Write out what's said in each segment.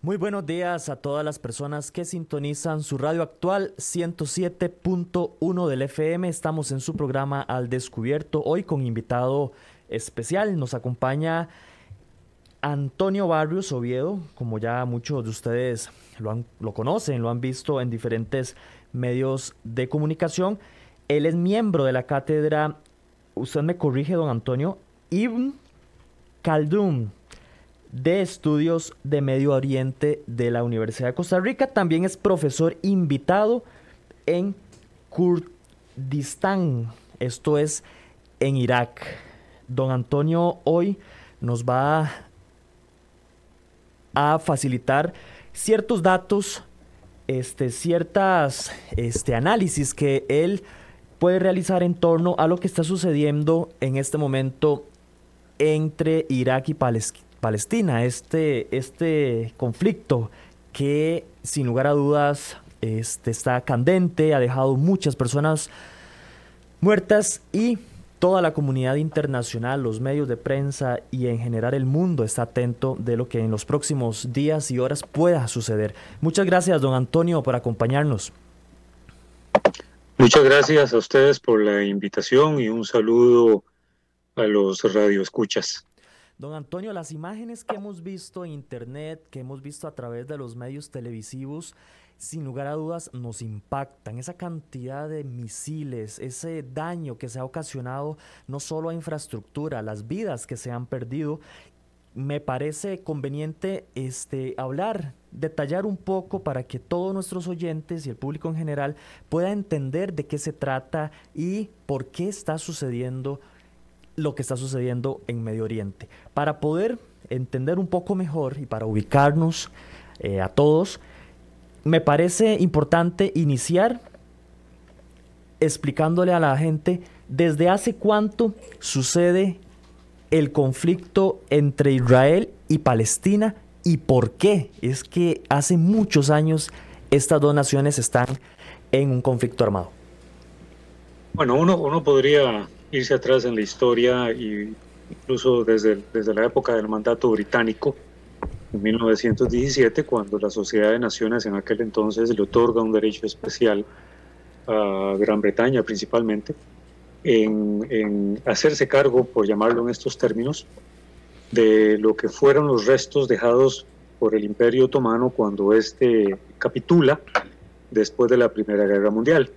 Muy buenos días a todas las personas que sintonizan su radio actual 107.1 del FM. Estamos en su programa Al Descubierto, hoy con invitado especial. Nos acompaña Antonio Barrios Oviedo, como ya muchos de ustedes lo, han, lo conocen, lo han visto en diferentes medios de comunicación. Él es miembro de la cátedra, usted me corrige, don Antonio, Ibn Khaldun de Estudios de Medio Oriente de la Universidad de Costa Rica. También es profesor invitado en Kurdistán, esto es en Irak. Don Antonio hoy nos va a facilitar ciertos datos, este, este, análisis que él puede realizar en torno a lo que está sucediendo en este momento entre Irak y Palestina Palestina, este, este conflicto que sin lugar a dudas este, está candente, ha dejado muchas personas muertas y toda la comunidad internacional, los medios de prensa y en general el mundo está atento de lo que en los próximos días y horas pueda suceder. Muchas gracias, don Antonio, por acompañarnos. Muchas gracias a ustedes por la invitación y un saludo a los radioescuchas. Don Antonio, las imágenes que hemos visto en internet, que hemos visto a través de los medios televisivos, sin lugar a dudas nos impactan. Esa cantidad de misiles, ese daño que se ha ocasionado no solo a infraestructura, las vidas que se han perdido. Me parece conveniente este, hablar, detallar un poco para que todos nuestros oyentes y el público en general pueda entender de qué se trata y por qué está sucediendo lo que está sucediendo en Medio Oriente. Para poder entender un poco mejor y para ubicarnos eh, a todos, me parece importante iniciar explicándole a la gente desde hace cuánto sucede el conflicto entre Israel y Palestina y por qué es que hace muchos años estas dos naciones están en un conflicto armado. Bueno, uno, uno podría irse atrás en la historia y incluso desde, desde la época del mandato británico, en 1917, cuando la Sociedad de Naciones en aquel entonces le otorga un derecho especial a Gran Bretaña principalmente, en, en, hacerse cargo, por llamarlo en estos términos, de lo que fueron los restos dejados por el Imperio Otomano cuando éste capitula después de la Primera Guerra Mundial.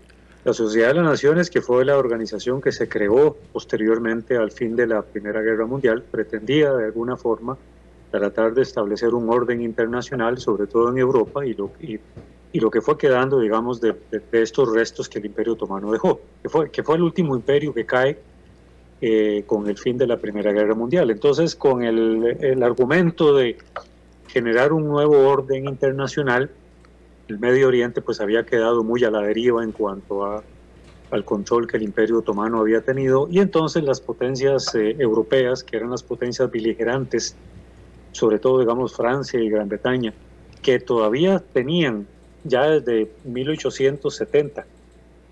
La Sociedad de las Naciones, que fue la organización que se creó posteriormente al fin de la Primera Guerra Mundial, pretendía de alguna forma tratar de establecer un orden internacional, sobre todo en Europa, y lo, y, lo que fue quedando, digamos, de, estos restos que el Imperio Otomano dejó, que fue, que fue el último imperio que cae eh, con el fin de la Primera Guerra Mundial. Entonces, con el, el argumento de generar un nuevo orden internacional, el Medio Oriente pues había quedado muy a la deriva en cuanto a, al control que el Imperio Otomano había tenido. Y entonces las potencias eh, europeas, que eran las potencias beligerantes, sobre todo digamos Francia y Gran Bretaña, que todavía tenían ya desde 1870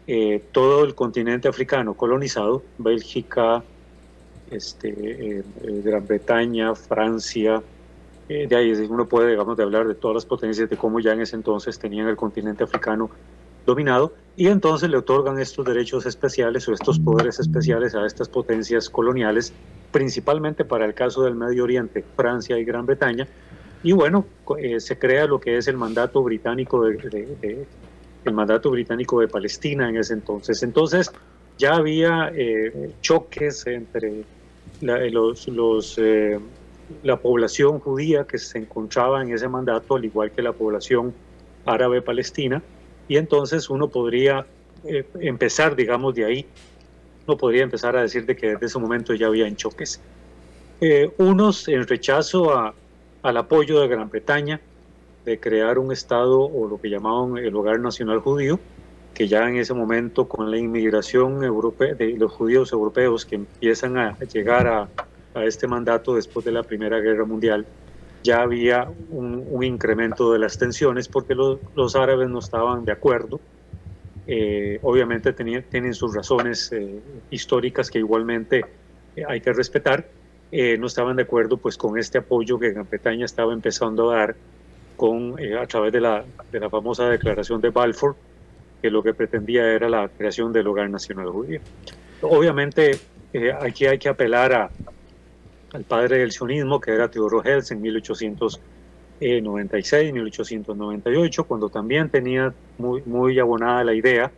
eh, todo el continente africano colonizado, Bélgica, este, eh, Gran Bretaña, Francia, eh, de ahí uno puede, digamos, de hablar de todas las potencias, de cómo ya en ese entonces tenían el continente africano dominado, y entonces le otorgan estos derechos especiales o estos poderes especiales a estas potencias coloniales, principalmente para el caso del Medio Oriente, Francia y Gran Bretaña, y bueno, eh, se crea lo que es el mandato británico de, el mandato británico de Palestina en ese entonces. Entonces ya había eh, choques entre los, los la población judía que se encontraba en ese mandato, al igual que la población árabe palestina, y entonces uno podría eh, empezar, digamos, de ahí, no podría empezar a decir de que desde ese momento ya había choques. Eh, unos en rechazo a, al apoyo de Gran Bretaña de crear un Estado o lo que llamaban el Hogar Nacional Judío, que ya en ese momento con la inmigración europea, de los judíos europeos que empiezan a llegar a, a este mandato después de la Primera Guerra Mundial, ya había un, incremento de las tensiones porque los árabes no estaban de acuerdo. Eh, obviamente tienen sus razones eh, históricas que igualmente eh, hay que respetar. no estaban de acuerdo pues con este apoyo que Gran Bretaña estaba empezando a dar con, a través de la, de la famosa declaración de Balfour, que lo que pretendía era la creación del hogar nacional judío. Obviamente aquí hay que apelar a, al padre del sionismo, que era Theodor Herzl en 1896, 1898, cuando también tenía muy, muy abonada la idea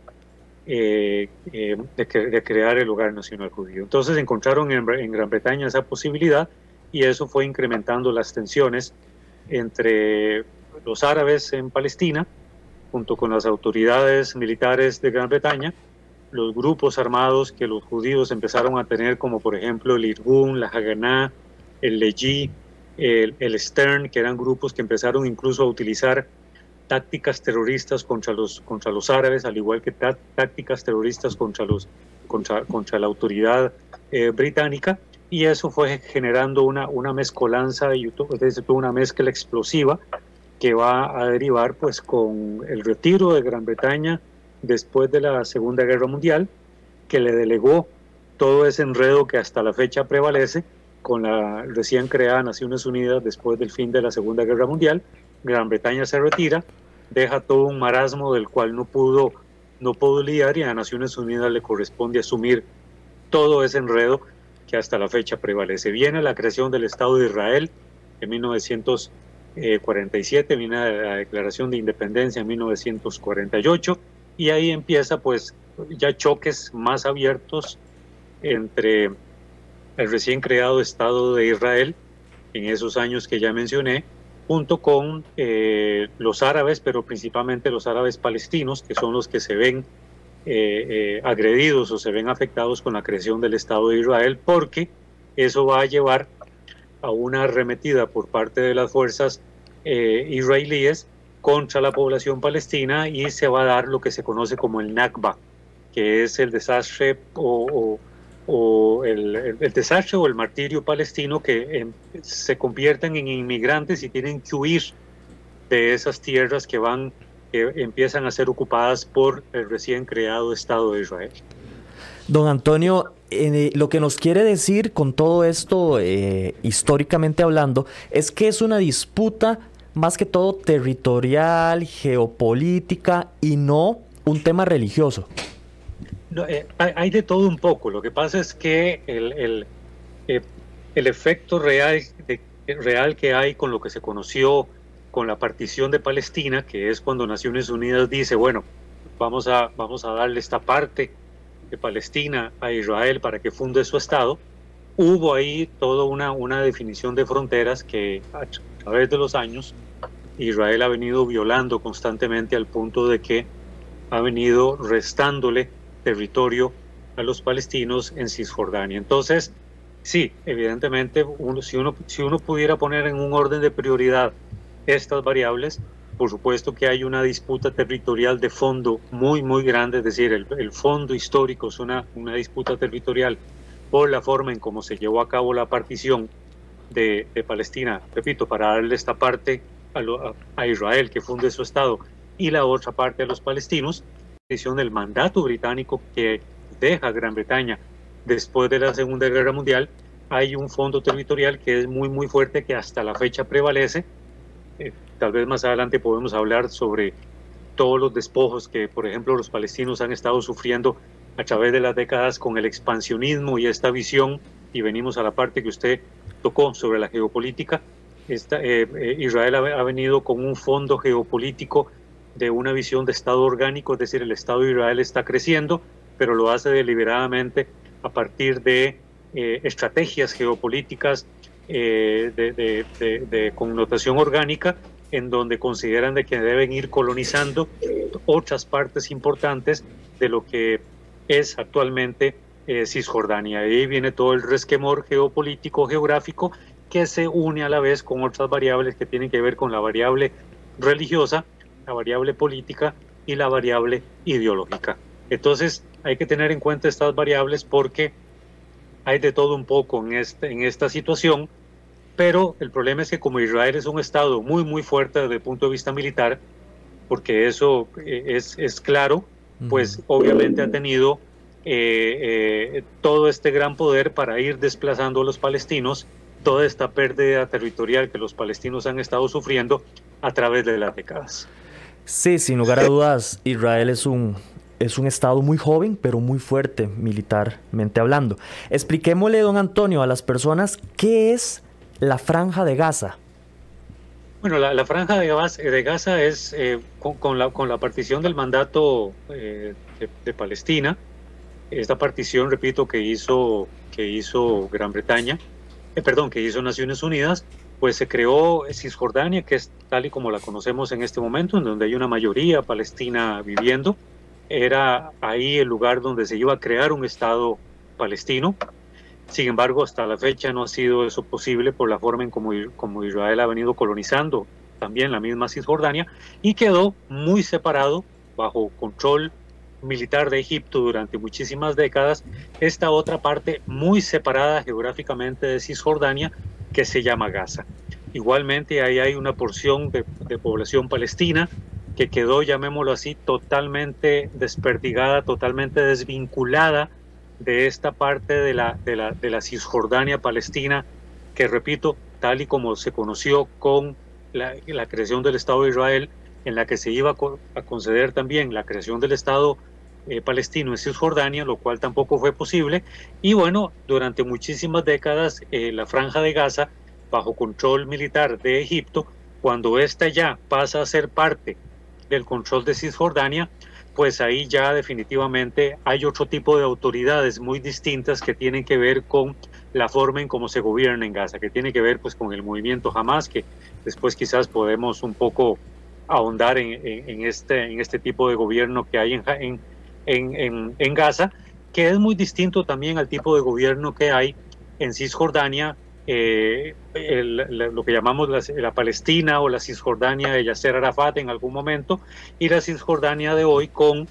eh, eh, de, crear el hogar nacional judío. Entonces encontraron en, Gran Bretaña esa posibilidad y eso fue incrementando las tensiones entre los árabes en Palestina, junto con las autoridades militares de Gran Bretaña, los grupos armados que los judíos empezaron a tener, como por ejemplo el Irgun, la Haganá, el Leji, el, Stern, que eran grupos que empezaron incluso a utilizar tácticas terroristas contra los, contra los árabes, al igual que tácticas terroristas contra, los, contra, contra la autoridad eh, británica, y eso fue generando una, una mezcolanza, y una mezcla explosiva que va a derivar pues con el retiro de Gran Bretaña después de la Segunda Guerra Mundial, que le delegó todo ese enredo que hasta la fecha prevalece con la recién creada Naciones Unidas después del fin de la Segunda Guerra Mundial. Gran Bretaña se retira, deja todo un marasmo del cual no pudo, no pudo lidiar y a Naciones Unidas le corresponde asumir todo ese enredo que hasta la fecha prevalece. Viene la creación del Estado de Israel en 1947, viene la Declaración de Independencia en 1948 y ahí empieza pues ya choques más abiertos entre el recién creado Estado de Israel en esos años que ya mencioné, junto con eh, los árabes, pero principalmente los árabes palestinos, que son los que se ven eh, eh, agredidos o se ven afectados con la creación del Estado de Israel, porque eso va a llevar a una arremetida por parte de las fuerzas israelíes contra la población palestina y se va a dar lo que se conoce como el Nakba, que es el desastre o, el, desastre o el martirio palestino que em, se convierten en inmigrantes y tienen que huir de esas tierras que van que empiezan a ser ocupadas por el recién creado Estado de Israel. Don Antonio, eh, lo que nos quiere decir con todo esto, eh, históricamente hablando, es que es una disputa más que todo territorial, geopolítica y no un tema religioso. Eh, hay de todo un poco. Lo que pasa es que el, el, eh, el efecto real, real que hay con lo que se conoció con la partición de Palestina, que es cuando Naciones Unidas dice, bueno, vamos a, vamos a darle esta parte de Palestina a Israel para que funde su Estado, hubo ahí toda una, una definición de fronteras que a través de los años Israel ha venido violando constantemente al punto de que ha venido restándole territorio a los palestinos en Cisjordania. Entonces, sí, evidentemente, si, uno, si uno pudiera poner en un orden de prioridad estas variables, por supuesto que hay una disputa territorial de fondo muy, muy grande, es decir, el, fondo histórico es una, una disputa territorial por la forma en cómo se llevó a cabo la partición de, Palestina, repito, para darle esta parte a, Israel que funde su Estado y la otra parte a los palestinos, del mandato británico que deja Gran Bretaña después de la Segunda Guerra Mundial, hay un fondo territorial que es muy, muy fuerte, que hasta la fecha prevalece. Eh, tal vez más adelante podemos hablar sobre todos los despojos que, por ejemplo, los palestinos han estado sufriendo a través de las décadas con el expansionismo y esta visión, y venimos a la parte que usted tocó sobre la geopolítica. Esta, eh, eh, Israel ha, venido con un fondo geopolítico de una visión de Estado orgánico, es decir, el Estado de Israel está creciendo, pero lo hace deliberadamente a partir de eh, estrategias geopolíticas eh, de, connotación orgánica, en donde consideran de que deben ir colonizando otras partes importantes de lo que es actualmente eh, Cisjordania. Ahí viene todo el resquemor geopolítico, geográfico, que se une a la vez con otras variables que tienen que ver con la variable religiosa, la variable política y la variable ideológica. Entonces hay que tener en cuenta estas variables porque hay de todo un poco en, este, en esta situación, pero el problema es que como Israel es un Estado muy, muy fuerte desde el punto de vista militar, porque eso eh, es, es claro, pues obviamente ha tenido eh, eh, todo este gran poder para ir desplazando a los palestinos, toda esta pérdida territorial que los palestinos han estado sufriendo a través de las décadas. Sí, sin lugar a dudas, Israel es un, es un estado muy joven, pero muy fuerte militarmente hablando. Expliquémosle, don Antonio, a las personas qué es la franja de Gaza. Bueno, la, franja de Gaza, de Gaza es eh, con, la, con la partición del mandato de, de Palestina, esta partición, repito, que hizo, que hizo Gran Bretaña, eh, perdón, que hizo Naciones Unidas, pues se creó Cisjordania, que es tal y como la conocemos en este momento, en donde hay una mayoría palestina viviendo. Era ahí el lugar donde se iba a crear un Estado palestino. Sin embargo, hasta la fecha no ha sido eso posible por la forma en como, como Israel ha venido colonizando también la misma Cisjordania y quedó muy separado bajo control militar de Egipto durante muchísimas décadas, esta otra parte muy separada geográficamente de Cisjordania que se llama Gaza. Igualmente ahí hay una porción de, población palestina que quedó, llamémoslo así, totalmente desperdigada, totalmente desvinculada de esta parte de la, de la, de la Cisjordania palestina, que repito, tal y como se conoció con la, la creación del Estado de Israel, en la que se iba a conceder también la creación del Estado eh, palestino en Cisjordania, lo cual tampoco fue posible. Y bueno, durante muchísimas décadas eh, la franja de Gaza, bajo control militar de Egipto, cuando ésta ya pasa a ser parte del control de Cisjordania, pues ahí ya definitivamente hay otro tipo de autoridades muy distintas que tienen que ver con la forma en cómo se gobierna en Gaza, que tiene que ver pues con el movimiento Hamas, que después quizás podemos un poco ahondar en, este, en este tipo de gobierno que hay en, en, en, Gaza, que es muy distinto también al tipo de gobierno que hay en Cisjordania, eh, lo que llamamos la, Palestina o la Cisjordania de Yasser Arafat en algún momento, y la Cisjordania de hoy con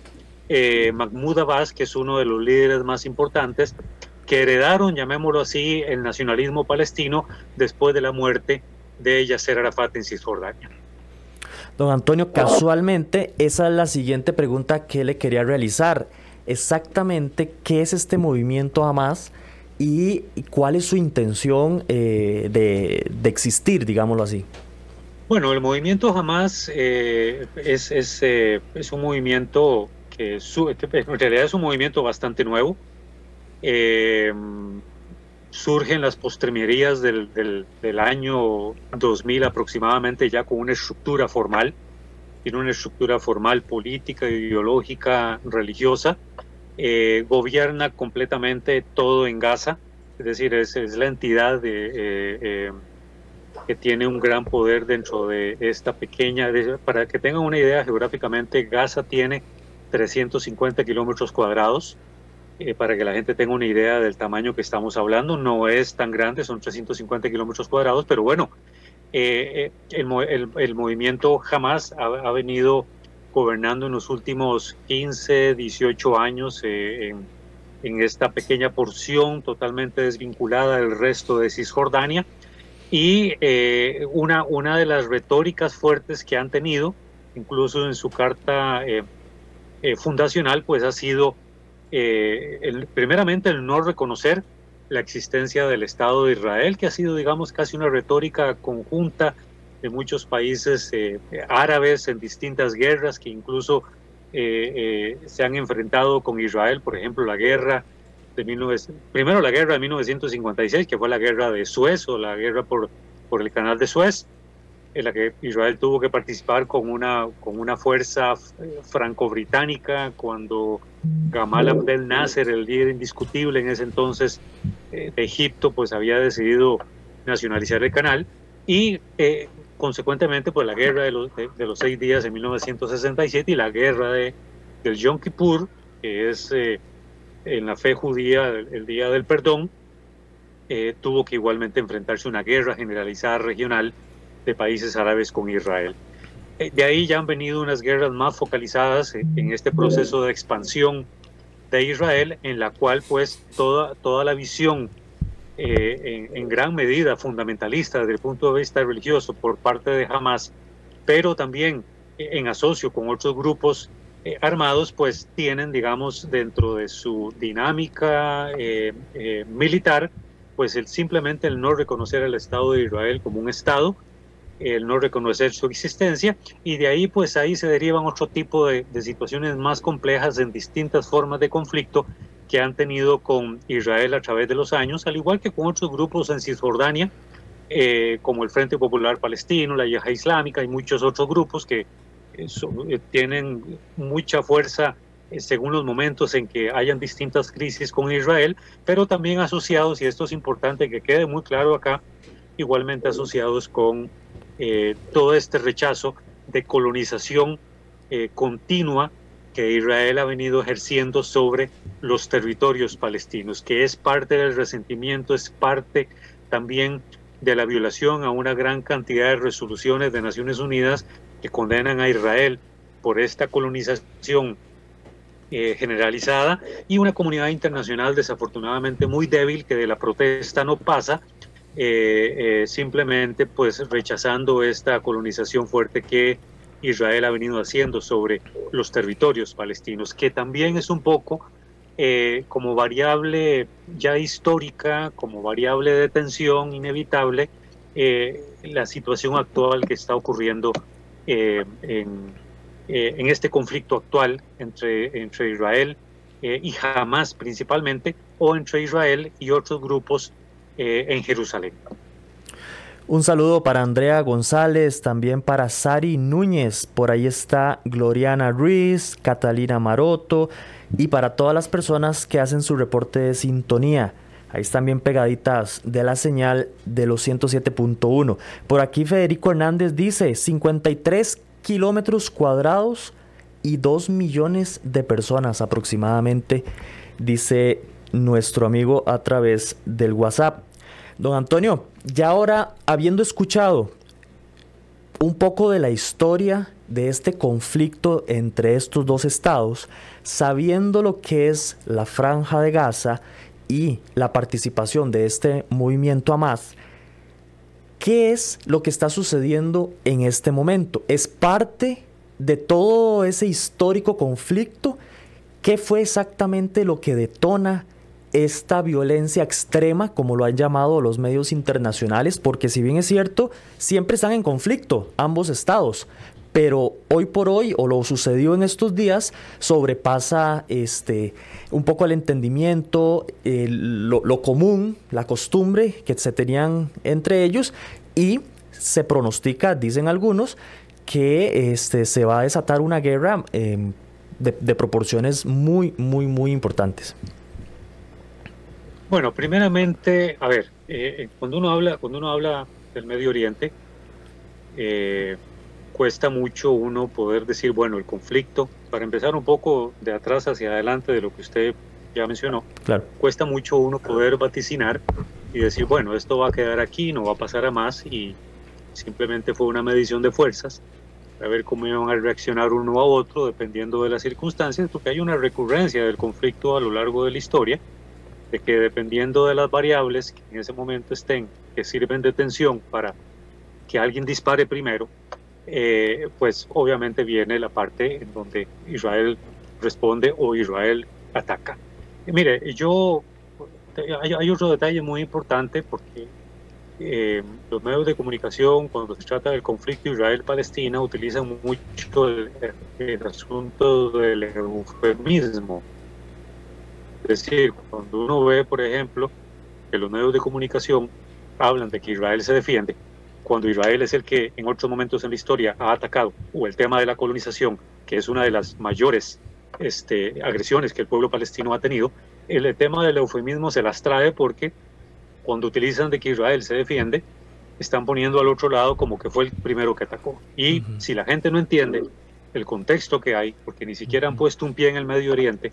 eh, Mahmoud Abbas, que es uno de los líderes más importantes, que heredaron, llamémoslo así, el nacionalismo palestino después de la muerte de Yasser Arafat en Cisjordania. Don Antonio, casualmente esa es la siguiente pregunta que le quería realizar. Exactamente, ¿qué es este movimiento Hamas y cuál es su intención eh, de, existir, digámoslo así? Bueno, el movimiento Hamas eh, es, eh, es, un movimiento que en realidad es un movimiento bastante nuevo surgen las postrimerías del, del, año 2000 aproximadamente ya con una estructura formal, tiene una estructura formal política, ideológica, religiosa, eh, gobierna completamente todo en Gaza, es decir, es, es la entidad eh, eh, que tiene un gran poder dentro de esta pequeña, para que tengan una idea geográficamente, Gaza tiene 350 kilómetros cuadrados, eh, para que la gente tenga una idea del tamaño que estamos hablando. No es tan grande, son 350 kilómetros cuadrados, pero bueno, eh, eh, el, movimiento jamás ha, venido gobernando en los últimos 15, 18 años en, esta pequeña porción totalmente desvinculada del resto de Cisjordania. Y una, una de las retóricas fuertes que han tenido, incluso en su carta fundacional, pues ha sido eh, el, primeramente el no reconocer la existencia del Estado de Israel, que ha sido, digamos, casi una retórica conjunta de muchos países eh, árabes en distintas guerras que incluso eh, se han enfrentado con Israel, por ejemplo, la guerra de 19, primero la guerra de 1956, que fue la guerra de Suez o la guerra por, por el canal de Suez, en la que Israel tuvo que participar con una, con una fuerza franco-británica cuando Gamal Abdel Nasser, el líder indiscutible en ese entonces eh, de Egipto, pues había decidido nacionalizar el canal y eh, consecuentemente pues la guerra de los, de, los, seis días en 1967 y la guerra de, del Yom Kippur, que es eh, en la fe judía el, día del perdón, tuvo que igualmente enfrentarse a una guerra generalizada regional de países árabes con Israel. de ahí ya han venido unas guerras más focalizadas en este proceso de expansión de Israel, en la cual pues toda, toda la visión en, en, gran medida fundamentalista desde el punto de vista religioso por parte de Hamas, pero también en asocio con otros grupos eh, armados, pues tienen, digamos, dentro de su dinámica eh, eh, militar, pues el, simplemente el no reconocer al Estado de Israel como un Estado, el no reconocer su existencia, y de ahí, pues ahí se derivan otro tipo de, de situaciones más complejas en distintas formas de conflicto que han tenido con Israel a través de los años, al igual que con otros grupos en Cisjordania, como el Frente Popular Palestino, la Yihad Islámica y muchos otros grupos que eh, tienen mucha fuerza eh, según los momentos en que hayan distintas crisis con Israel, pero también asociados, y esto es importante que quede muy claro acá, igualmente asociados con eh, todo este rechazo de colonización continua que Israel ha venido ejerciendo sobre los territorios palestinos, que es parte del resentimiento, es parte también de la violación a una gran cantidad de resoluciones de Naciones Unidas que condenan a Israel por esta colonización eh, generalizada y una comunidad internacional desafortunadamente muy débil que de la protesta no pasa, eh, eh, simplemente pues rechazando esta colonización fuerte que Israel ha venido haciendo sobre los territorios palestinos, que también es un poco como variable ya histórica, como variable de tensión inevitable, la situación actual que está ocurriendo eh, en, eh, este conflicto actual entre, entre Israel eh, y Hamas principalmente, o entre Israel y otros grupos en Jerusalén. Un saludo para Andrea González, también para Sari Núñez, por ahí está Gloriana Ruiz, Catalina Maroto y para todas las personas que hacen su reporte de sintonía. Ahí están bien pegaditas de la señal de los 107.1. Por aquí Federico Hernández dice 53 kilómetros cuadrados y 2 millones de personas aproximadamente, dice nuestro amigo a través del WhatsApp. Don Antonio, ya ahora habiendo escuchado un poco de la historia de este conflicto entre estos dos estados, sabiendo lo que es la franja de Gaza y la participación de este movimiento Hamas, ¿qué es lo que está sucediendo en este momento? ¿Es parte de todo ese histórico conflicto? ¿Qué fue exactamente lo que detona esta violencia extrema, como lo han llamado los medios internacionales? Porque si bien es cierto, siempre están en conflicto ambos estados, pero hoy por hoy, o lo sucedió en estos días, sobrepasa este, un poco el entendimiento, lo, común, la costumbre que se tenían entre ellos y se pronostica, dicen algunos, que este, se va a desatar una guerra em, de, proporciones muy, muy, muy importantes. Bueno, primeramente, a ver, eh, eh, cuando uno habla, cuando uno habla del Medio Oriente, eh, cuesta mucho uno poder decir, bueno, el conflicto, para empezar un poco de atrás hacia adelante de lo que usted ya mencionó, claro. cuesta mucho uno poder vaticinar y decir, bueno, esto va a quedar aquí, no va a pasar a más y simplemente fue una medición de fuerzas, a ver cómo iban a reaccionar uno a otro dependiendo de las circunstancias, porque hay una recurrencia del conflicto a lo largo de la historia, de que dependiendo de las variables que en ese momento estén, que sirven de tensión para que alguien dispare primero, eh, pues obviamente viene la parte en donde Israel responde o Israel ataca. mire, yo, hay, otro detalle muy importante porque eh, los medios de comunicación, cuando se trata del conflicto Israel-Palestina, utilizan mucho el, asunto del eufemismo. Es decir, cuando uno ve, por ejemplo, que los medios de comunicación hablan de que Israel se defiende, cuando Israel es el que en otros momentos en la historia ha atacado, o el tema de la colonización, que es una de las mayores este, agresiones que el pueblo palestino ha tenido, el tema del eufemismo se las trae porque cuando utilizan de que Israel se defiende, están poniendo al otro lado como que fue el primero que atacó. Y si la gente no entiende el contexto que hay, porque ni siquiera han puesto un pie en el Medio Oriente,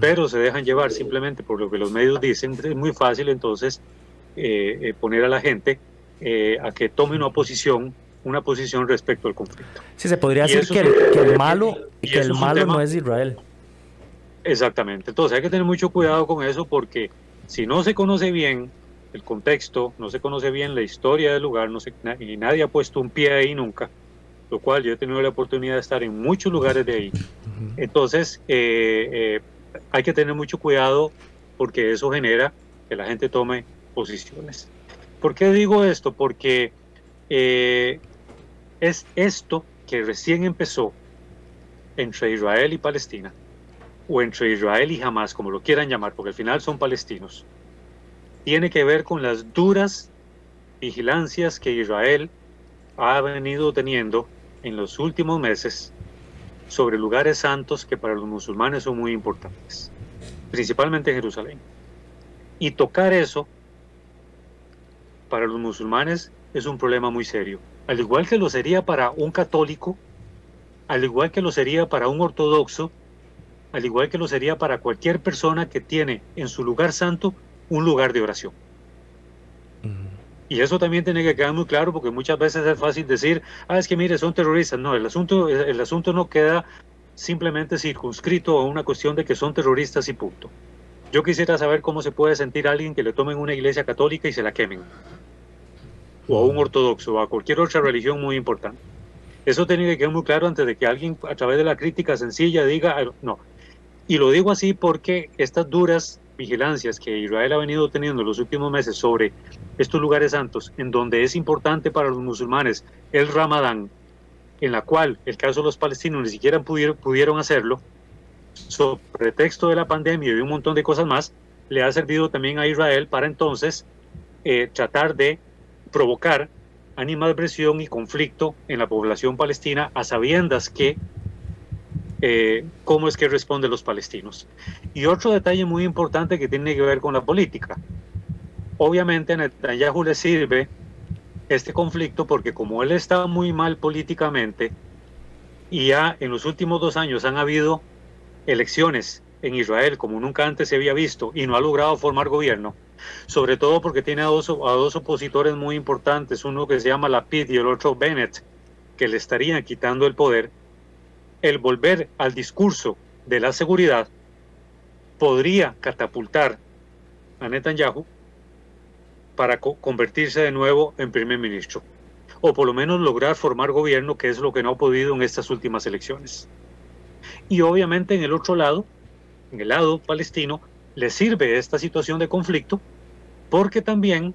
pero se dejan llevar simplemente por lo que los medios dicen, es muy fácil entonces eh, eh, poner a la gente eh, a que tome una posición una posición respecto al conflicto. Sí, se podría decir que el, malo, que el malo no es Israel. Exactamente. Entonces hay que tener mucho cuidado con eso porque si no se conoce bien el contexto, no se conoce bien la historia del lugar, no se, y nadie ha puesto un pie ahí nunca, lo cual yo he tenido la oportunidad de estar en muchos lugares de ahí. Entonces eh, eh, hay que tener mucho cuidado porque eso genera que la gente tome posiciones. ¿Por qué digo esto? Porque eh, es esto que recién empezó entre Israel y Palestina, o entre Israel y Hamas, como lo quieran llamar, porque al final son palestinos, tiene que ver con las duras vigilancias que Israel ha venido teniendo en los últimos meses sobre lugares santos que para los musulmanes son muy importantes, principalmente Jerusalén. Y tocar eso para los musulmanes es un problema muy serio, al igual que lo sería para un católico, al igual que lo sería para un ortodoxo, al igual que lo sería para cualquier persona que tiene en su lugar santo un lugar de oración. Y eso también tiene que quedar muy claro porque muchas veces es fácil decir, ah, es que mire, son terroristas. No, el asunto, el asunto no queda simplemente circunscrito a una cuestión de que son terroristas y punto. Yo quisiera saber cómo se puede sentir alguien que le tomen una iglesia católica y se la quemen. O a un ortodoxo, o a cualquier otra religión muy importante. Eso tiene que quedar muy claro antes de que alguien a través de la crítica sencilla diga, no. Y lo digo así porque estas duras vigilancias que Israel ha venido teniendo en los últimos meses sobre estos lugares santos, en donde es importante para los musulmanes el Ramadán, en la cual el caso de los palestinos ni siquiera pudieron, hacerlo, sobre pretexto de la pandemia y un montón de cosas más, le ha servido también a Israel para entonces eh, tratar de provocar animadversión y conflicto en la población palestina a sabiendas que eh, cómo es que responden los palestinos. Y otro detalle muy importante que tiene que ver con la política. Obviamente a Netanyahu le sirve este conflicto porque como él está muy mal políticamente y ya en los últimos dos años han habido elecciones en Israel como nunca antes se había visto y no ha logrado formar gobierno, sobre todo porque tiene a dos, a dos opositores muy importantes, uno que se llama Lapid y el otro Bennett, que le estarían quitando el poder, el volver al discurso de la seguridad podría catapultar a Netanyahu para convertirse de nuevo en primer ministro, o por lo menos lograr formar gobierno, que es lo que no ha podido en estas últimas elecciones. Y obviamente en el otro lado, en el lado palestino, le sirve esta situación de conflicto porque también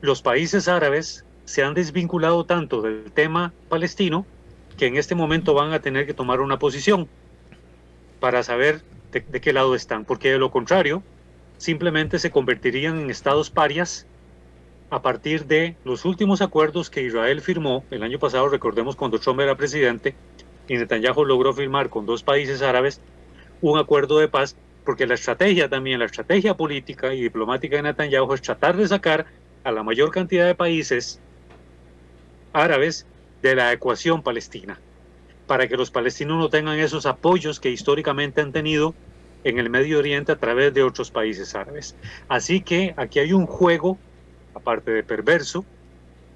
los países árabes se han desvinculado tanto del tema palestino que en este momento van a tener que tomar una posición para saber de, qué lado están, porque de lo contrario, simplemente se convertirían en estados parias a partir de los últimos acuerdos que Israel firmó el año pasado, recordemos cuando Trump era presidente, y Netanyahu logró firmar con dos países árabes un acuerdo de paz, porque la estrategia también, la estrategia política y diplomática de Netanyahu es tratar de sacar a la mayor cantidad de países árabes de la ecuación palestina, para que los palestinos no tengan esos apoyos que históricamente han tenido en el Medio Oriente a través de otros países árabes. Así que aquí hay un juego, aparte de perverso,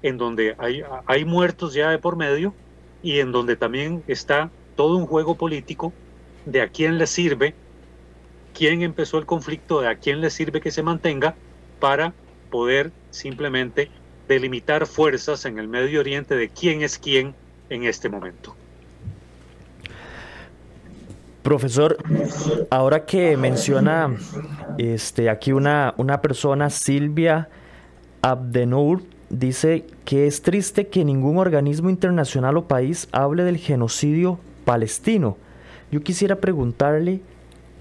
en donde hay, hay muertos ya de por medio y en donde también está todo un juego político de a quién le sirve, quién empezó el conflicto, de a quién le sirve que se mantenga para poder simplemente delimitar fuerzas en el Medio Oriente de quién es quién en este momento. Profesor, ahora que menciona este, aquí una, una persona, Silvia Abdenour, dice que es triste que ningún organismo internacional o país hable del genocidio palestino. Yo quisiera preguntarle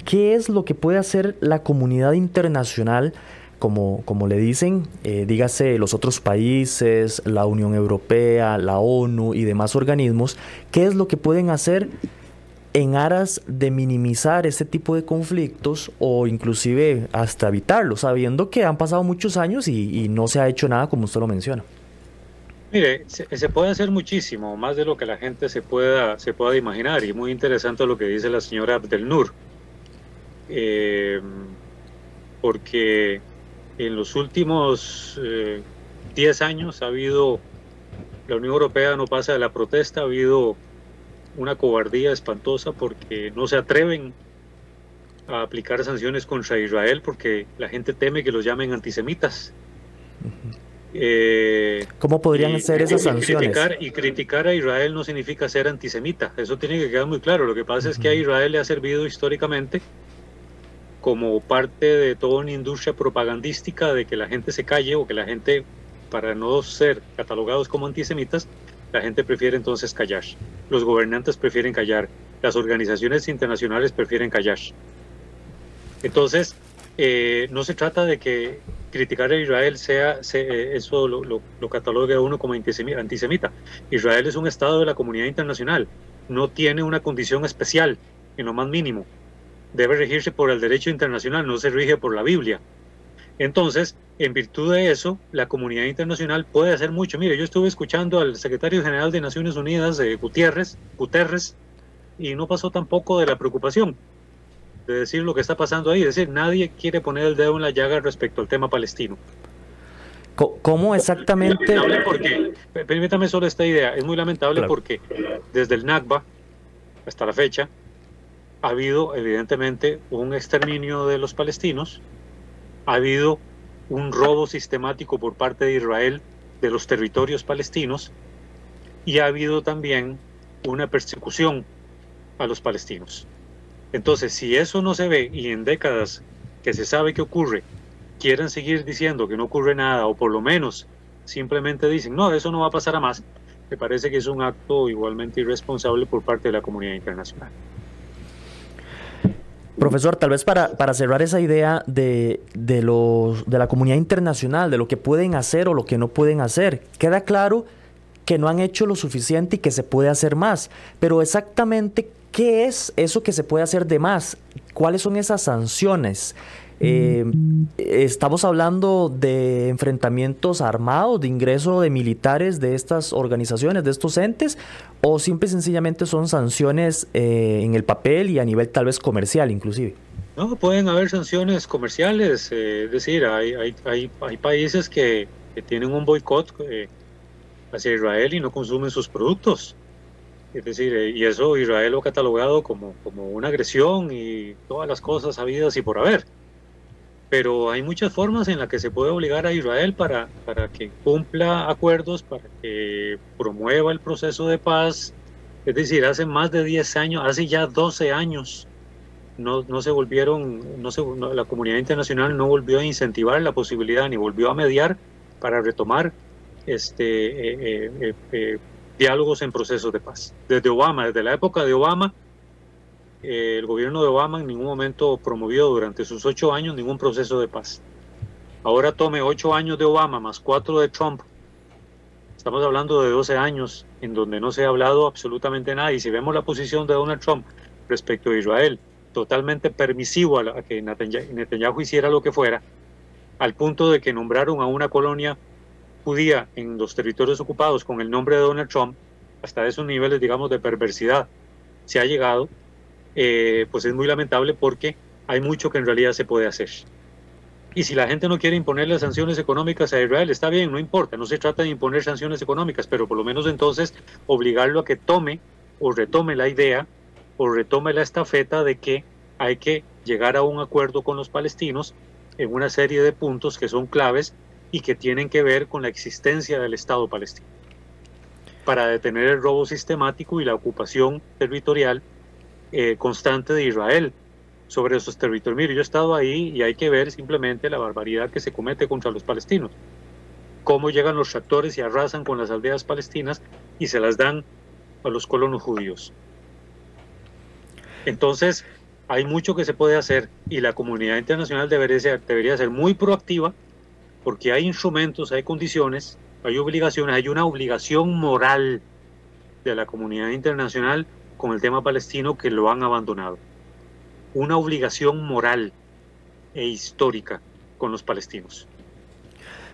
qué es lo que puede hacer la comunidad internacional como, como le dicen, eh, dígase los otros países, la Unión Europea, la ONU y demás organismos, qué es lo que pueden hacer en aras de minimizar este tipo de conflictos o inclusive hasta evitarlos, sabiendo que han pasado muchos años y, no se ha hecho nada como usted lo menciona. Mire, se, puede hacer muchísimo, más de lo que la gente se pueda, se pueda imaginar, y muy interesante lo que dice la señora Abdelnur, eh, porque en los últimos 10 eh, años ha habido la Unión Europea no pasa de la protesta, ha habido una cobardía espantosa porque no se atreven a aplicar sanciones contra Israel porque la gente teme que los llamen antisemitas. Eh, ¿Cómo podrían ser esas sanciones? Criticar, y criticar a Israel no significa ser antisemita, eso tiene que quedar muy claro. Lo que pasa es que a Israel le ha servido históricamente como parte de toda una industria propagandística de que la gente se calle o que la gente, para no ser catalogados como antisemitas, la gente prefiere entonces callar. Los gobernantes prefieren callar. Las organizaciones internacionales prefieren callar. Entonces, eh, no se trata de que criticar a Israel sea, eh, eso lo, lo, lo catalogue a uno como antisemita. Israel es un Estado de la comunidad internacional, no tiene una condición especial, en lo más mínimo. Debe regirse por el derecho internacional, no se rige por la Biblia. Entonces, en virtud de eso, la comunidad internacional puede hacer mucho. Mire, yo estuve escuchando al secretario general de Naciones Unidas, eh, Gutiérrez, Guterres, y no pasó tampoco de la preocupación de decir lo que está pasando ahí. Es decir, nadie quiere poner el dedo en la llaga respecto al tema palestino. ¿Cómo exactamente? Porque, permítame solo esta idea, es muy lamentable porque desde el Nakba hasta la fecha ha habido evidentemente un exterminio de los palestinos, ha habido un robo sistemático por parte de Israel de los territorios palestinos y ha habido también una persecución a los palestinos. Entonces, si eso no se ve y en décadas que se sabe que ocurre, quieren seguir diciendo que no ocurre nada o por lo menos simplemente dicen, no, eso no va a pasar a más, me parece que es un acto igualmente irresponsable por parte de la comunidad internacional. Profesor, tal vez para, para cerrar esa idea de, de, los, de la comunidad internacional, de lo que pueden hacer o lo que no pueden hacer, queda claro que no han hecho lo suficiente y que se puede hacer más, pero exactamente ¿Qué es eso que se puede hacer de más? ¿Cuáles son esas sanciones? Eh, estamos hablando de enfrentamientos armados, de ingreso de militares de estas organizaciones, de estos entes, o simple y sencillamente son sanciones eh, en el papel y a nivel tal vez comercial inclusive. No, pueden haber sanciones comerciales, eh, es decir, hay, hay, hay, países que, que, tienen un boicot hacia Israel y no consumen sus productos. Es decir, y eso Israel lo ha catalogado como, como una agresión y todas las cosas habidas y por haber. Pero hay muchas formas en las que se puede obligar a Israel para, para que cumpla acuerdos, para que promueva el proceso de paz. Es decir, hace más de 10 años, hace ya 12 años, no, no se volvieron, no se, la comunidad internacional no volvió a incentivar la posibilidad ni volvió a mediar para retomar este, eh, eh, diálogos en procesos de paz. Desde Obama, desde la época de Obama, eh, el gobierno de Obama en ningún momento promovió durante sus ocho años ningún proceso de paz. Ahora tome ocho años de Obama más cuatro de Trump. Estamos hablando de 12 años en donde no se ha hablado absolutamente nada. Y si vemos la posición de Donald Trump respecto a Israel, totalmente permisivo a, a que Netanyahu hiciera lo que fuera, al punto de que nombraron a una colonia judía en los territorios ocupados con el nombre de Donald Trump, hasta esos niveles, digamos, de perversidad se ha llegado, eh, pues es muy lamentable porque hay mucho que en realidad se puede hacer. Y si la gente no quiere imponerle sanciones económicas a Israel, está bien, no importa, no se trata de imponer sanciones económicas, pero por lo menos entonces obligarlo a que tome o retome la idea o retome la estafeta de que hay que llegar a un acuerdo con los palestinos en una serie de puntos que son claves y que tienen que ver con la existencia del Estado palestino, para detener el robo sistemático y la ocupación territorial eh, constante de Israel sobre esos territorios. Mire, yo he estado ahí y hay que ver simplemente la barbaridad que se comete contra los palestinos, cómo llegan los tractores y arrasan con las aldeas palestinas y se las dan a los colonos judíos. Entonces, hay mucho que se puede hacer y la comunidad internacional debería ser, debería ser muy proactiva porque hay instrumentos, hay condiciones, hay obligaciones, hay una obligación moral de la comunidad internacional con el tema palestino que lo han abandonado. Una obligación moral e histórica con los palestinos.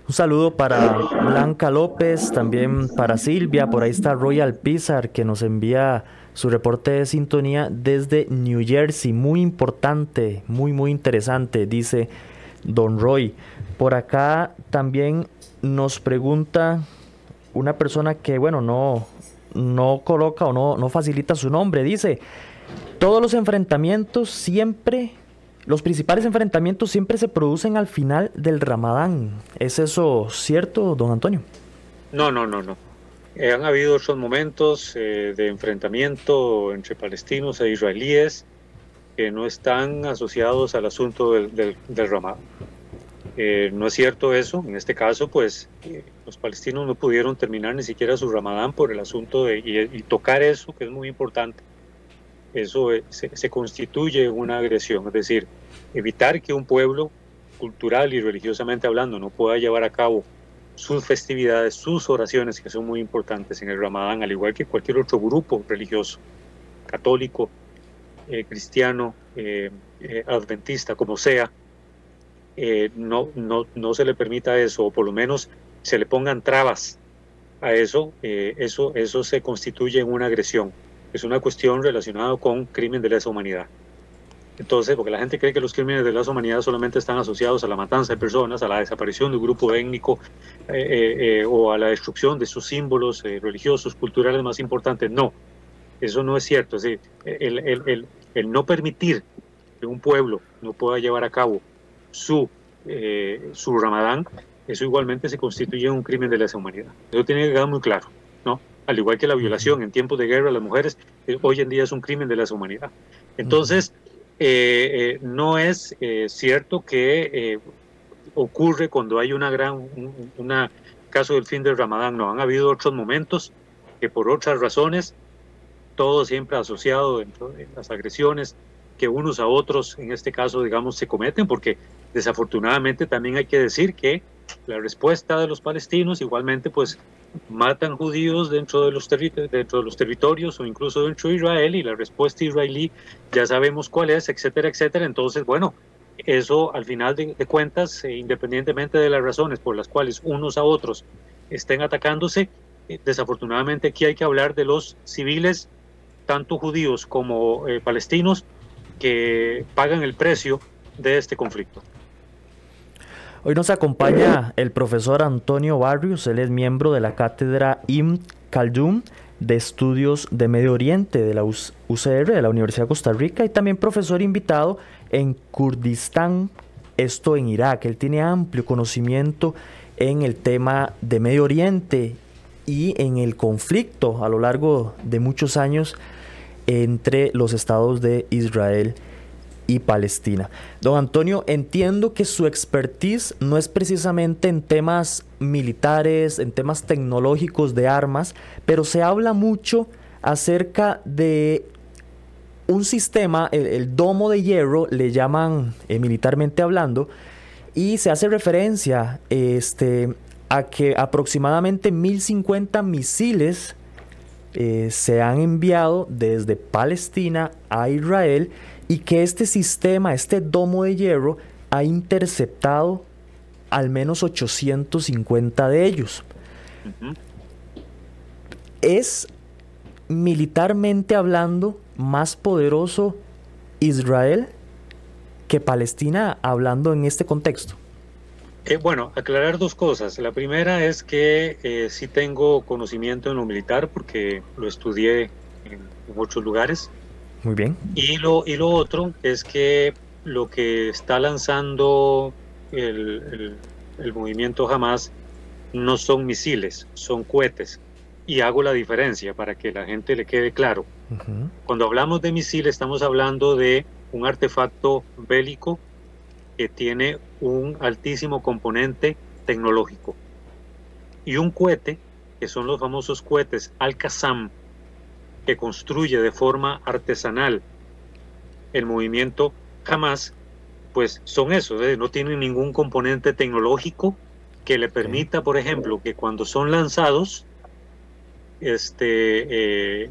Un saludo para Blanca López, también para Silvia, por ahí está Royal Pizar que nos envía su reporte de sintonía desde New Jersey, muy importante, muy muy interesante, dice Don Roy. Por acá también nos pregunta una persona que, bueno, no, no coloca o no, no facilita su nombre. Dice, todos los enfrentamientos siempre, los principales enfrentamientos siempre se producen al final del Ramadán. ¿Es eso cierto, don Antonio? No, no, no, no. Eh, han habido otros momentos eh, de enfrentamiento entre palestinos e israelíes que no están asociados al asunto del, del, Ramadán. Eh, no es cierto eso. En este caso, pues los palestinos no pudieron terminar ni siquiera su Ramadán por el asunto de y, tocar eso, que es muy importante. Eso se, se, constituye una agresión, es decir, evitar que un pueblo, cultural y religiosamente hablando, no pueda llevar a cabo sus festividades, sus oraciones, que son muy importantes en el Ramadán, al igual que cualquier otro grupo religioso, católico, eh, cristiano, eh, eh, adventista, como sea, no, no, no se le permita eso, o por lo menos se le pongan trabas a eso, eso, eso se constituye en una agresión. Es una cuestión relacionada con crimen de lesa humanidad. Entonces, porque la gente cree que los crímenes de lesa humanidad solamente están asociados a la matanza de personas, a la desaparición de un grupo étnico o a la destrucción de sus símbolos religiosos, culturales más importantes. No, eso no es cierto. Es decir, el, el, el, no permitir que un pueblo no pueda llevar a cabo su, eh, su ramadán, eso igualmente se constituye un crimen de lesa humanidad. Eso tiene que quedar muy claro, ¿no? Al igual que la violación en tiempos de guerra a las mujeres, eh, hoy en día es un crimen de lesa humanidad. Entonces, eh, no es cierto que ocurre cuando hay una gran, un caso del fin del ramadán, no, han habido otros momentos que por otras razones todo siempre asociado dentro de las agresiones que unos a otros, en este caso, digamos, se cometen, porque desafortunadamente también hay que decir que la respuesta de los palestinos igualmente, pues, matan judíos dentro de los, dentro de los territorios o incluso dentro de Israel y la respuesta israelí ya sabemos cuál es, etcétera, etcétera. Entonces, bueno, eso al final de, cuentas, eh, independientemente de las razones por las cuales unos a otros estén atacándose, eh, desafortunadamente aquí hay que hablar de los civiles tanto judíos como eh, palestinos, que pagan el precio de este conflicto. Hoy nos acompaña el profesor Antonio Barrios, él es miembro de la cátedra Im Khaldun de Estudios de Medio Oriente de la UCR, de la Universidad de Costa Rica, y también profesor invitado en Kurdistán, esto en Irak. Él tiene amplio conocimiento en el tema de Medio Oriente y en el conflicto a lo largo de muchos años entre los estados de Israel y Palestina. Don Antonio, entiendo que su expertise no es precisamente en temas militares, en temas tecnológicos de armas, pero se habla mucho acerca de un sistema, el, domo de hierro, le llaman eh, militarmente hablando, y se hace referencia este, a que aproximadamente 1050 misiles eh, se han enviado desde Palestina a Israel y que este sistema, este domo de hierro, ha interceptado al menos 850 de ellos. ¿Es militarmente hablando más poderoso Israel que Palestina hablando en este contexto? Eh, bueno, aclarar dos cosas. La primera es que eh, sí tengo conocimiento en lo militar porque lo estudié en, muchos lugares. Muy bien. Y lo, y lo otro es que lo que está lanzando el, movimiento Hamas no son misiles, son cohetes. Y hago la diferencia para que la gente le quede claro. Cuando hablamos de misiles estamos hablando de un artefacto bélico que tiene un altísimo componente tecnológico. Y un cohete, que son los famosos cohetes Al-Qassam, que construye de forma artesanal el movimiento Hamas, pues son esos, ¿eh? no tienen ningún componente tecnológico que le permita, por ejemplo, que cuando son lanzados, este, eh,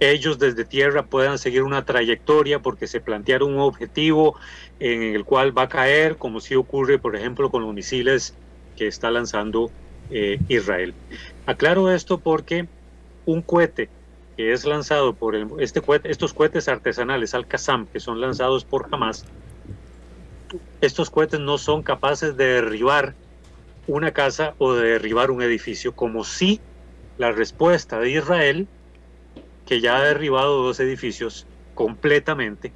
ellos desde tierra puedan seguir una trayectoria porque se plantearon un objetivo en el cual va a caer, como si ocurre, por ejemplo, con los misiles que está lanzando eh, Israel. Aclaro esto porque un cohete que es lanzado por este estos cohetes artesanales Al-Qassam, que son lanzados por Hamas, estos cohetes no son capaces de derribar una casa o de derribar un edificio, como si la respuesta de Israel, que ya ha derribado dos edificios completamente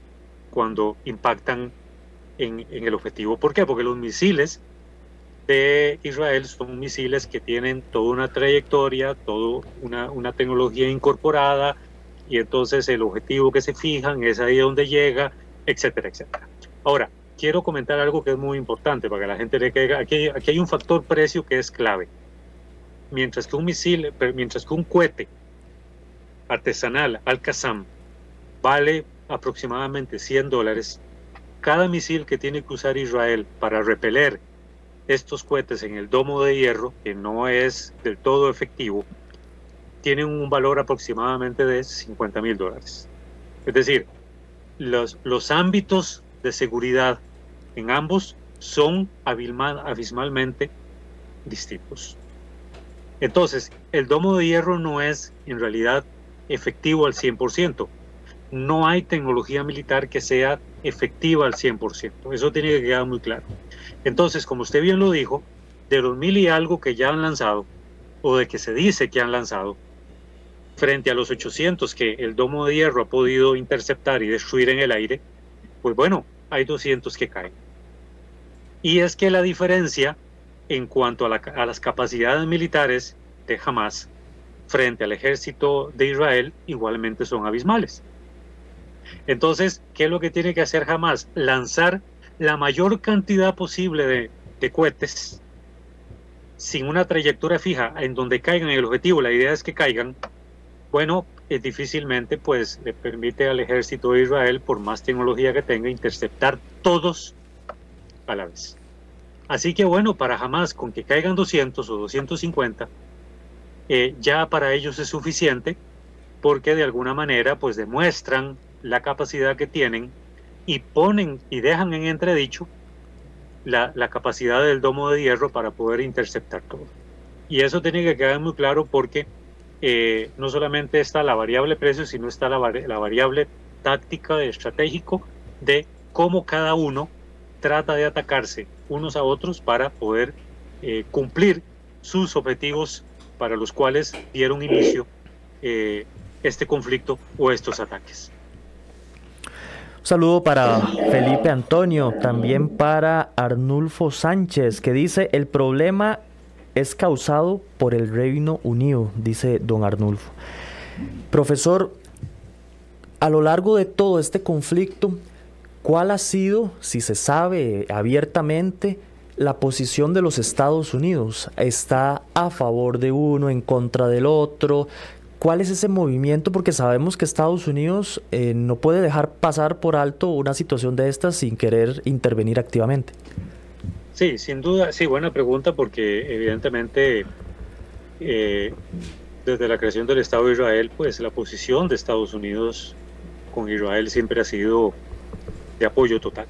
cuando impactan en, el objetivo. ¿Por qué? Porque los misiles de Israel son misiles que tienen toda una trayectoria, toda una, una tecnología incorporada, y entonces el objetivo que se fijan es ahí donde llega, etcétera, etcétera. Ahora, quiero comentar algo que es muy importante para que la gente le caiga. Aquí, aquí hay un factor precio que es clave. Mientras que un misil, mientras que un cohete artesanal Al-Qassam vale aproximadamente 100 dólares, cada misil que tiene que usar Israel para repeler estos cohetes en el domo de hierro, que no es del todo efectivo, tiene un valor aproximadamente de 50 mil dólares. Es decir, los, los ámbitos de seguridad en ambos son abismalmente distintos. Entonces, el domo de hierro no es en realidad efectivo al 100%. No hay tecnología militar que sea efectiva al 100%. Eso tiene que quedar muy claro. Entonces, como usted bien lo dijo, de los mil y algo que ya han lanzado, o de que se dice que han lanzado, frente a los 800 que el domo de hierro ha podido interceptar y destruir en el aire, pues bueno, hay 200 que caen. Y es que la diferencia en cuanto a, las capacidades militares de Hamas frente al ejército de Israel igualmente son abismales. Entonces, ¿qué es lo que tiene que hacer Hamas? Lanzar la mayor cantidad posible de, de cohetes sin una trayectoria fija en donde caigan el objetivo. La idea es que caigan bueno, eh, difícilmente pues le permite al ejército de Israel, por más tecnología que tenga, interceptar todos a la vez. Así que bueno, para jamás con que caigan 200 o 250, eh, ya para ellos es suficiente porque de alguna manera pues demuestran la capacidad que tienen y ponen y dejan en entredicho la, la capacidad del domo de hierro para poder interceptar todo. Y eso tiene que quedar muy claro porque eh, no solamente está la variable precio, sino está la, variable táctica estratégico de cómo cada uno trata de atacarse unos a otros para poder eh, cumplir sus objetivos para los cuales dieron inicio eh, este conflicto o estos ataques. Un saludo para Felipe Antonio, también para Arnulfo Sánchez, que dice, el problema es causado por el Reino Unido, dice don Arnulfo. Profesor, a lo largo de todo este conflicto, ¿cuál ha sido, si se sabe abiertamente, la posición de los Estados Unidos? ¿Está a favor de uno, en contra del otro? ¿Cuál es ese movimiento? Porque sabemos que Estados Unidos eh, no puede dejar pasar por alto una situación de estas sin querer intervenir activamente. Sí, sin duda, sí, buena pregunta porque evidentemente eh, desde la creación del Estado de Israel, pues la posición de Estados Unidos con Israel siempre ha sido de apoyo total.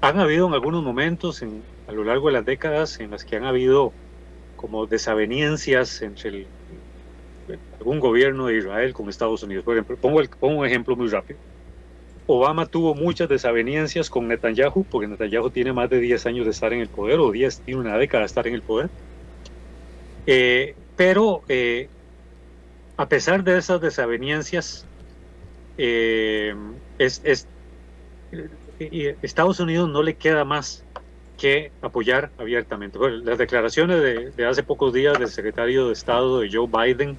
Han habido en algunos momentos en, a lo largo de las décadas en las que han habido como desavenencias entre algún gobierno de Israel con Estados Unidos. Por ejemplo, pongo, un ejemplo muy rápido. Obama tuvo muchas desavenencias con Netanyahu, porque Netanyahu tiene más de 10 años de estar en el poder, o 10, tiene una década de estar en el poder. Eh, pero eh, a pesar de esas desavenencias, eh, es, Estados Unidos no le queda más que apoyar abiertamente. las declaraciones de, de, hace pocos días del secretario de Estado de Joe Biden,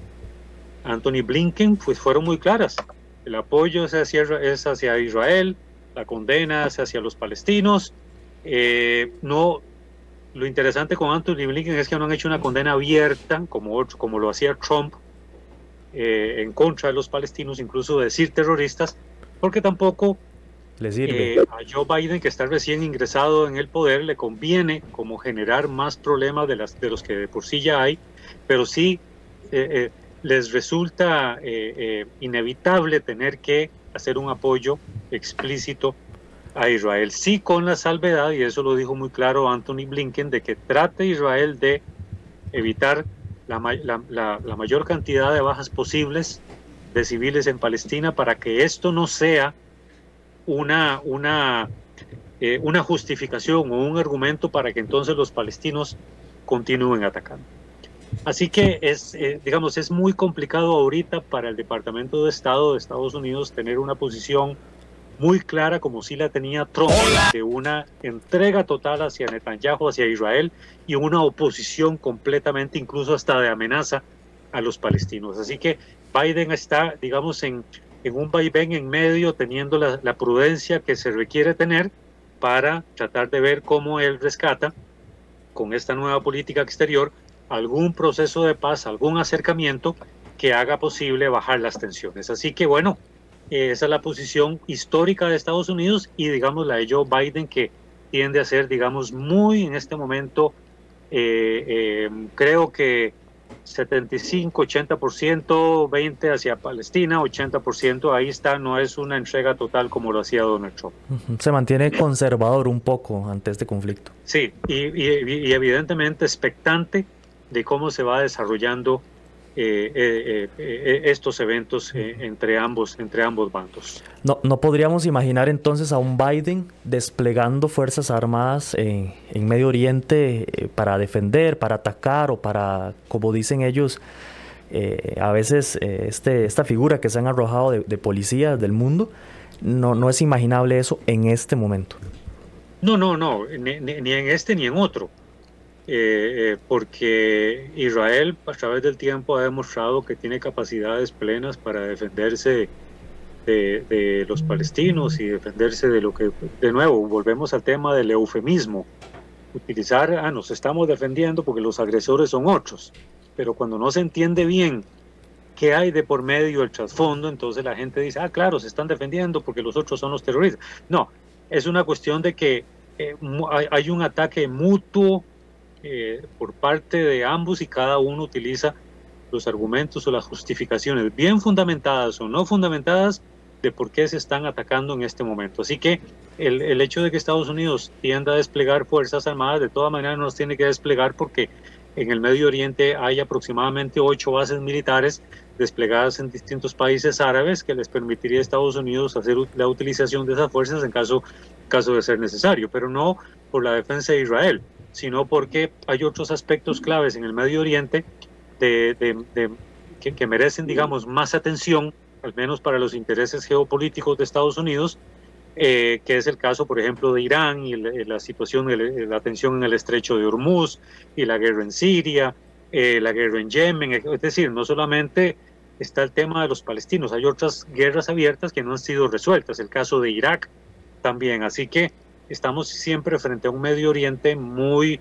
Anthony Blinken, pues fueron muy claras. El apoyo es hacia, es hacia Israel, la condena es hacia los palestinos. Eh, no, lo interesante con Anthony Blinken es que no han hecho una condena abierta como, como lo hacía Trump eh, en contra de los palestinos, incluso decir terroristas, porque tampoco le sirve. Eh, a Joe Biden, que está recién ingresado en el poder, le conviene como generar más problemas de, las, de los que de por sí ya hay, pero sí les resulta eh, eh, inevitable tener que hacer un apoyo explícito a Israel. Sí con la salvedad, y eso lo dijo muy claro Anthony Blinken, de que trate Israel de evitar la, mayor cantidad de bajas posibles de civiles en Palestina para que esto no sea una, una eh, una justificación o un argumento para que entonces los palestinos continúen atacando. Así que es, eh, digamos, es muy complicado ahorita para el Departamento de Estado de Estados Unidos tener una posición muy clara como si la tenía Trump de una entrega total hacia Netanyahu, hacia Israel y una oposición completamente, incluso hasta de amenaza a los palestinos. Así que Biden está, digamos, en, en un vaivén en medio, teniendo la, la prudencia que se requiere tener para tratar de ver cómo él rescata con esta nueva política exterior algún proceso de paz, algún acercamiento que haga posible bajar las tensiones. Así que bueno, esa es la posición histórica de Estados Unidos y digamos la de Joe Biden que tiende a ser, digamos, muy en este momento, eh, eh, creo que 75, 80%, 20 hacia Palestina, 80% ahí está, no es una entrega total como lo hacía Donald Trump. Se mantiene conservador un poco ante este conflicto. Sí, y, y evidentemente expectante de cómo se va desarrollando eh, eh, eh, estos eventos entre, ambos, entre ambos bandos. No, no podríamos imaginar entonces a un Biden desplegando fuerzas armadas en Medio Oriente para defender, para atacar o para, como dicen ellos, a veces este, esta figura que se han arrojado de, policías del mundo, no, no es imaginable eso en este momento. No, no, no, ni en este ni en otro. Eh, eh, porque Israel a través del tiempo ha demostrado que tiene capacidades plenas para defenderse de, los palestinos y defenderse de lo que, de nuevo, volvemos al tema del eufemismo, utilizar, ah, nos estamos defendiendo porque los agresores son otros, pero cuando no se entiende bien qué hay de por medio el trasfondo, entonces la gente dice, ah, claro, se están defendiendo porque los otros son los terroristas. No, es una cuestión de que eh, hay un ataque mutuo eh, por parte de ambos y cada uno utiliza los argumentos o las justificaciones bien fundamentadas o no fundamentadas de por qué se están atacando en este momento. Así que el, el hecho de que Estados Unidos tienda a desplegar fuerzas armadas, de todas maneras no las tiene que desplegar porque en el Medio Oriente hay aproximadamente ocho bases militares desplegadas en distintos países árabes que les permitiría a Estados Unidos hacer la utilización de esas fuerzas en caso, caso de ser necesario, pero no por la defensa de Israel sino porque hay otros aspectos claves en el Medio Oriente que, merecen, digamos, más atención, al menos para los intereses geopolíticos de Estados Unidos, eh, que es el caso, por ejemplo, de Irán y la, situación, la tensión en el estrecho de Hormuz y la guerra en Siria, eh, la guerra en Yemen, es decir, no solamente está el tema de los palestinos, hay otras guerras abiertas que no han sido resueltas, el caso de Irak también, así que estamos siempre frente a un Medio Oriente muy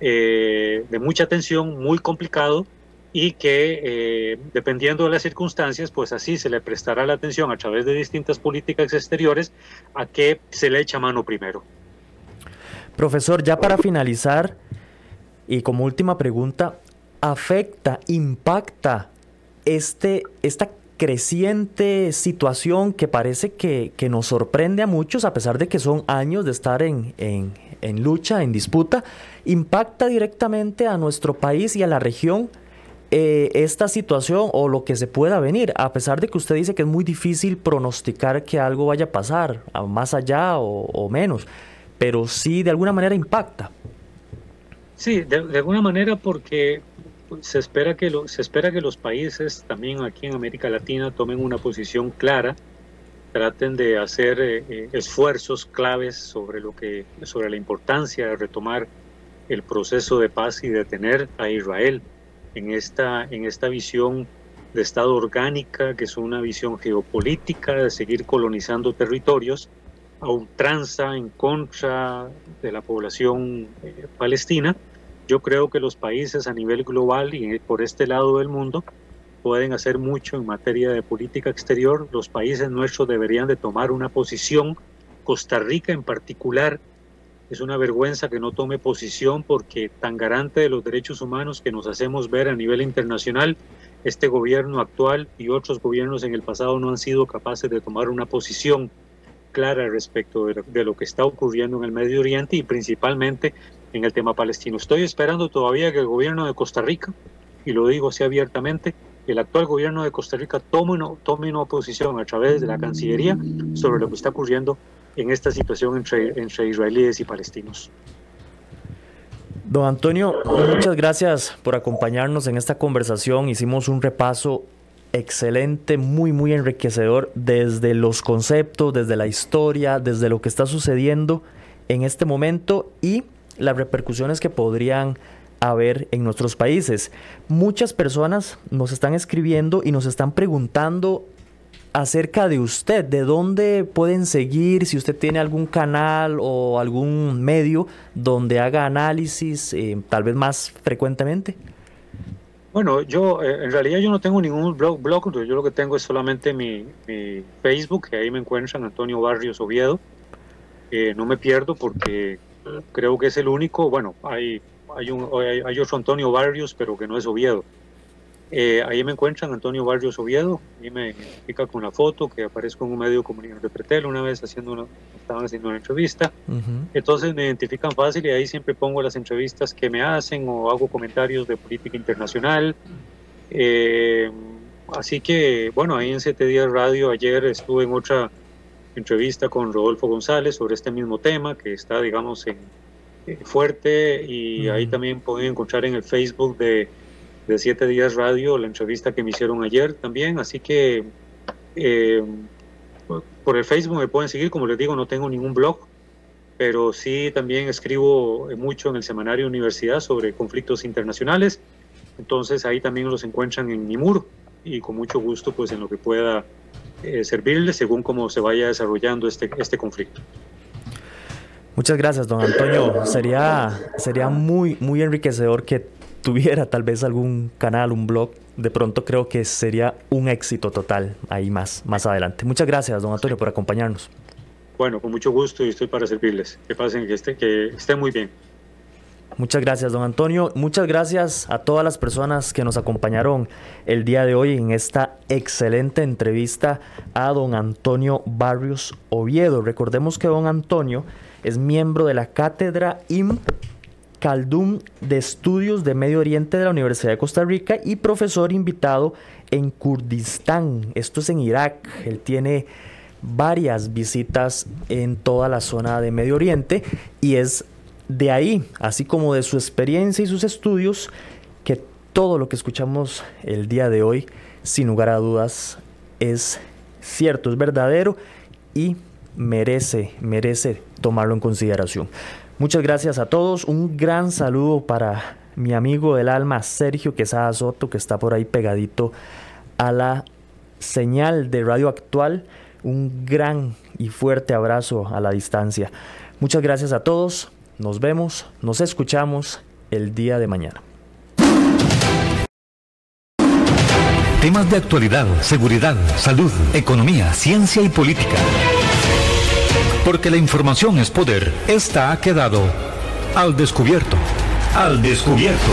eh, de mucha tensión, muy complicado y que eh, dependiendo de las circunstancias, pues así se le prestará la atención a través de distintas políticas exteriores a que se le echa mano primero. Profesor, ya para finalizar y como última pregunta, ¿afecta, impacta este, esta creciente situación que parece que, nos sorprende a muchos, a pesar de que son años de estar en, en, lucha, en disputa, impacta directamente a nuestro país y a la región eh, esta situación o lo que se pueda venir, a pesar de que usted dice que es muy difícil pronosticar que algo vaya a pasar, más allá o, menos, pero sí de alguna manera impacta. Sí, de alguna manera porque se espera que se espera que los países también aquí en América Latina tomen una posición clara, traten de hacer eh, eh, esfuerzos claves sobre lo que sobre la importancia de retomar el proceso de paz y detener a Israel en esta en esta visión de Estado orgánica, que es una visión geopolítica de seguir colonizando territorios a ultranza en contra de la población eh, palestina yo creo que los países a nivel global y por este lado del mundo pueden hacer mucho en materia de política exterior. Los países nuestros deberían de tomar una posición. Costa Rica en particular es una vergüenza que no tome posición porque tan garante de los derechos humanos que nos hacemos ver a nivel internacional, este gobierno actual y otros gobiernos en el pasado no han sido capaces de tomar una posición clara respecto de lo, que está ocurriendo en el Medio Oriente y principalmente en el tema palestino. Estoy esperando todavía que el gobierno de Costa Rica, y lo digo así abiertamente, el actual gobierno de Costa Rica tome tome una posición a través de la Cancillería sobre lo que está ocurriendo en esta situación entre, entre israelíes y palestinos. Don Antonio, muchas gracias por acompañarnos en esta conversación. Hicimos un repaso excelente, muy, muy enriquecedor desde los conceptos, desde la historia, desde lo que está sucediendo en este momento y las repercusiones que podrían haber en nuestros países. Muchas personas nos están escribiendo y nos están preguntando acerca de usted, de dónde pueden seguir, si usted tiene algún canal o algún medio donde haga análisis, eh, tal vez más frecuentemente. Bueno, yo eh, en realidad yo no tengo ningún blog, blog, yo lo que tengo es solamente mi, Facebook, que ahí me encuentran Antonio Barrios Oviedo. Eh, no me pierdo porque creo que es el único, bueno, hay, hay, un, hay, hay otro Antonio Barrios, pero que no es Oviedo. Eh, ahí me encuentran Antonio Barrios Oviedo, ahí me identifica con la foto que aparezco en un medio de comunicación de Pretel una vez haciendo una, estaban haciendo una entrevista. Entonces me identifican fácil y ahí siempre pongo las entrevistas que me hacen o hago comentarios de política internacional. Eh, así que, bueno, ahí en 7 días radio ayer estuve en otra entrevista con Rodolfo González sobre este mismo tema que está, digamos, en, eh, fuerte y ahí también pueden encontrar en el Facebook de de Siete Días Radio, la entrevista que me hicieron ayer también, así que eh, por el Facebook me pueden seguir, como les digo, no tengo ningún blog, pero sí también escribo mucho en el semanario Universidad sobre conflictos internacionales, entonces ahí también los encuentran en mi muro y con mucho gusto pues en lo que pueda eh, servirles según cómo se vaya desarrollando este, este conflicto. Muchas gracias, don Antonio. Sería, sería muy, muy enriquecedor que tuviera tal vez algún canal, un blog, de pronto creo que sería un éxito total ahí más, más adelante. Muchas gracias, don Antonio, por acompañarnos. Bueno, con mucho gusto y estoy para servirles. Que pasen, que, esté, que estén muy bien. Muchas gracias, don Antonio. Muchas gracias a todas las personas que nos acompañaron el día de hoy en esta excelente entrevista a don Antonio Barrios Oviedo. Recordemos que don Antonio es miembro de la cátedra IMP Caldum de Estudios de Medio Oriente de la Universidad de Costa Rica y profesor invitado en Kurdistán. Esto es en Irak. Él tiene varias visitas en toda la zona de Medio Oriente y es de ahí, así como de su experiencia y sus estudios, que todo lo que escuchamos el día de hoy, sin lugar a dudas, es cierto, es verdadero y merece, merece tomarlo en consideración. Muchas gracias a todos. Un gran saludo para mi amigo del alma, Sergio Quesada Soto, que está por ahí pegadito a la señal de radio actual. Un gran y fuerte abrazo a la distancia. Muchas gracias a todos. Nos vemos, nos escuchamos el día de mañana. Temas de actualidad, seguridad, salud, economía, ciencia y política. Porque la información es poder. Esta ha quedado al descubierto. Al descubierto.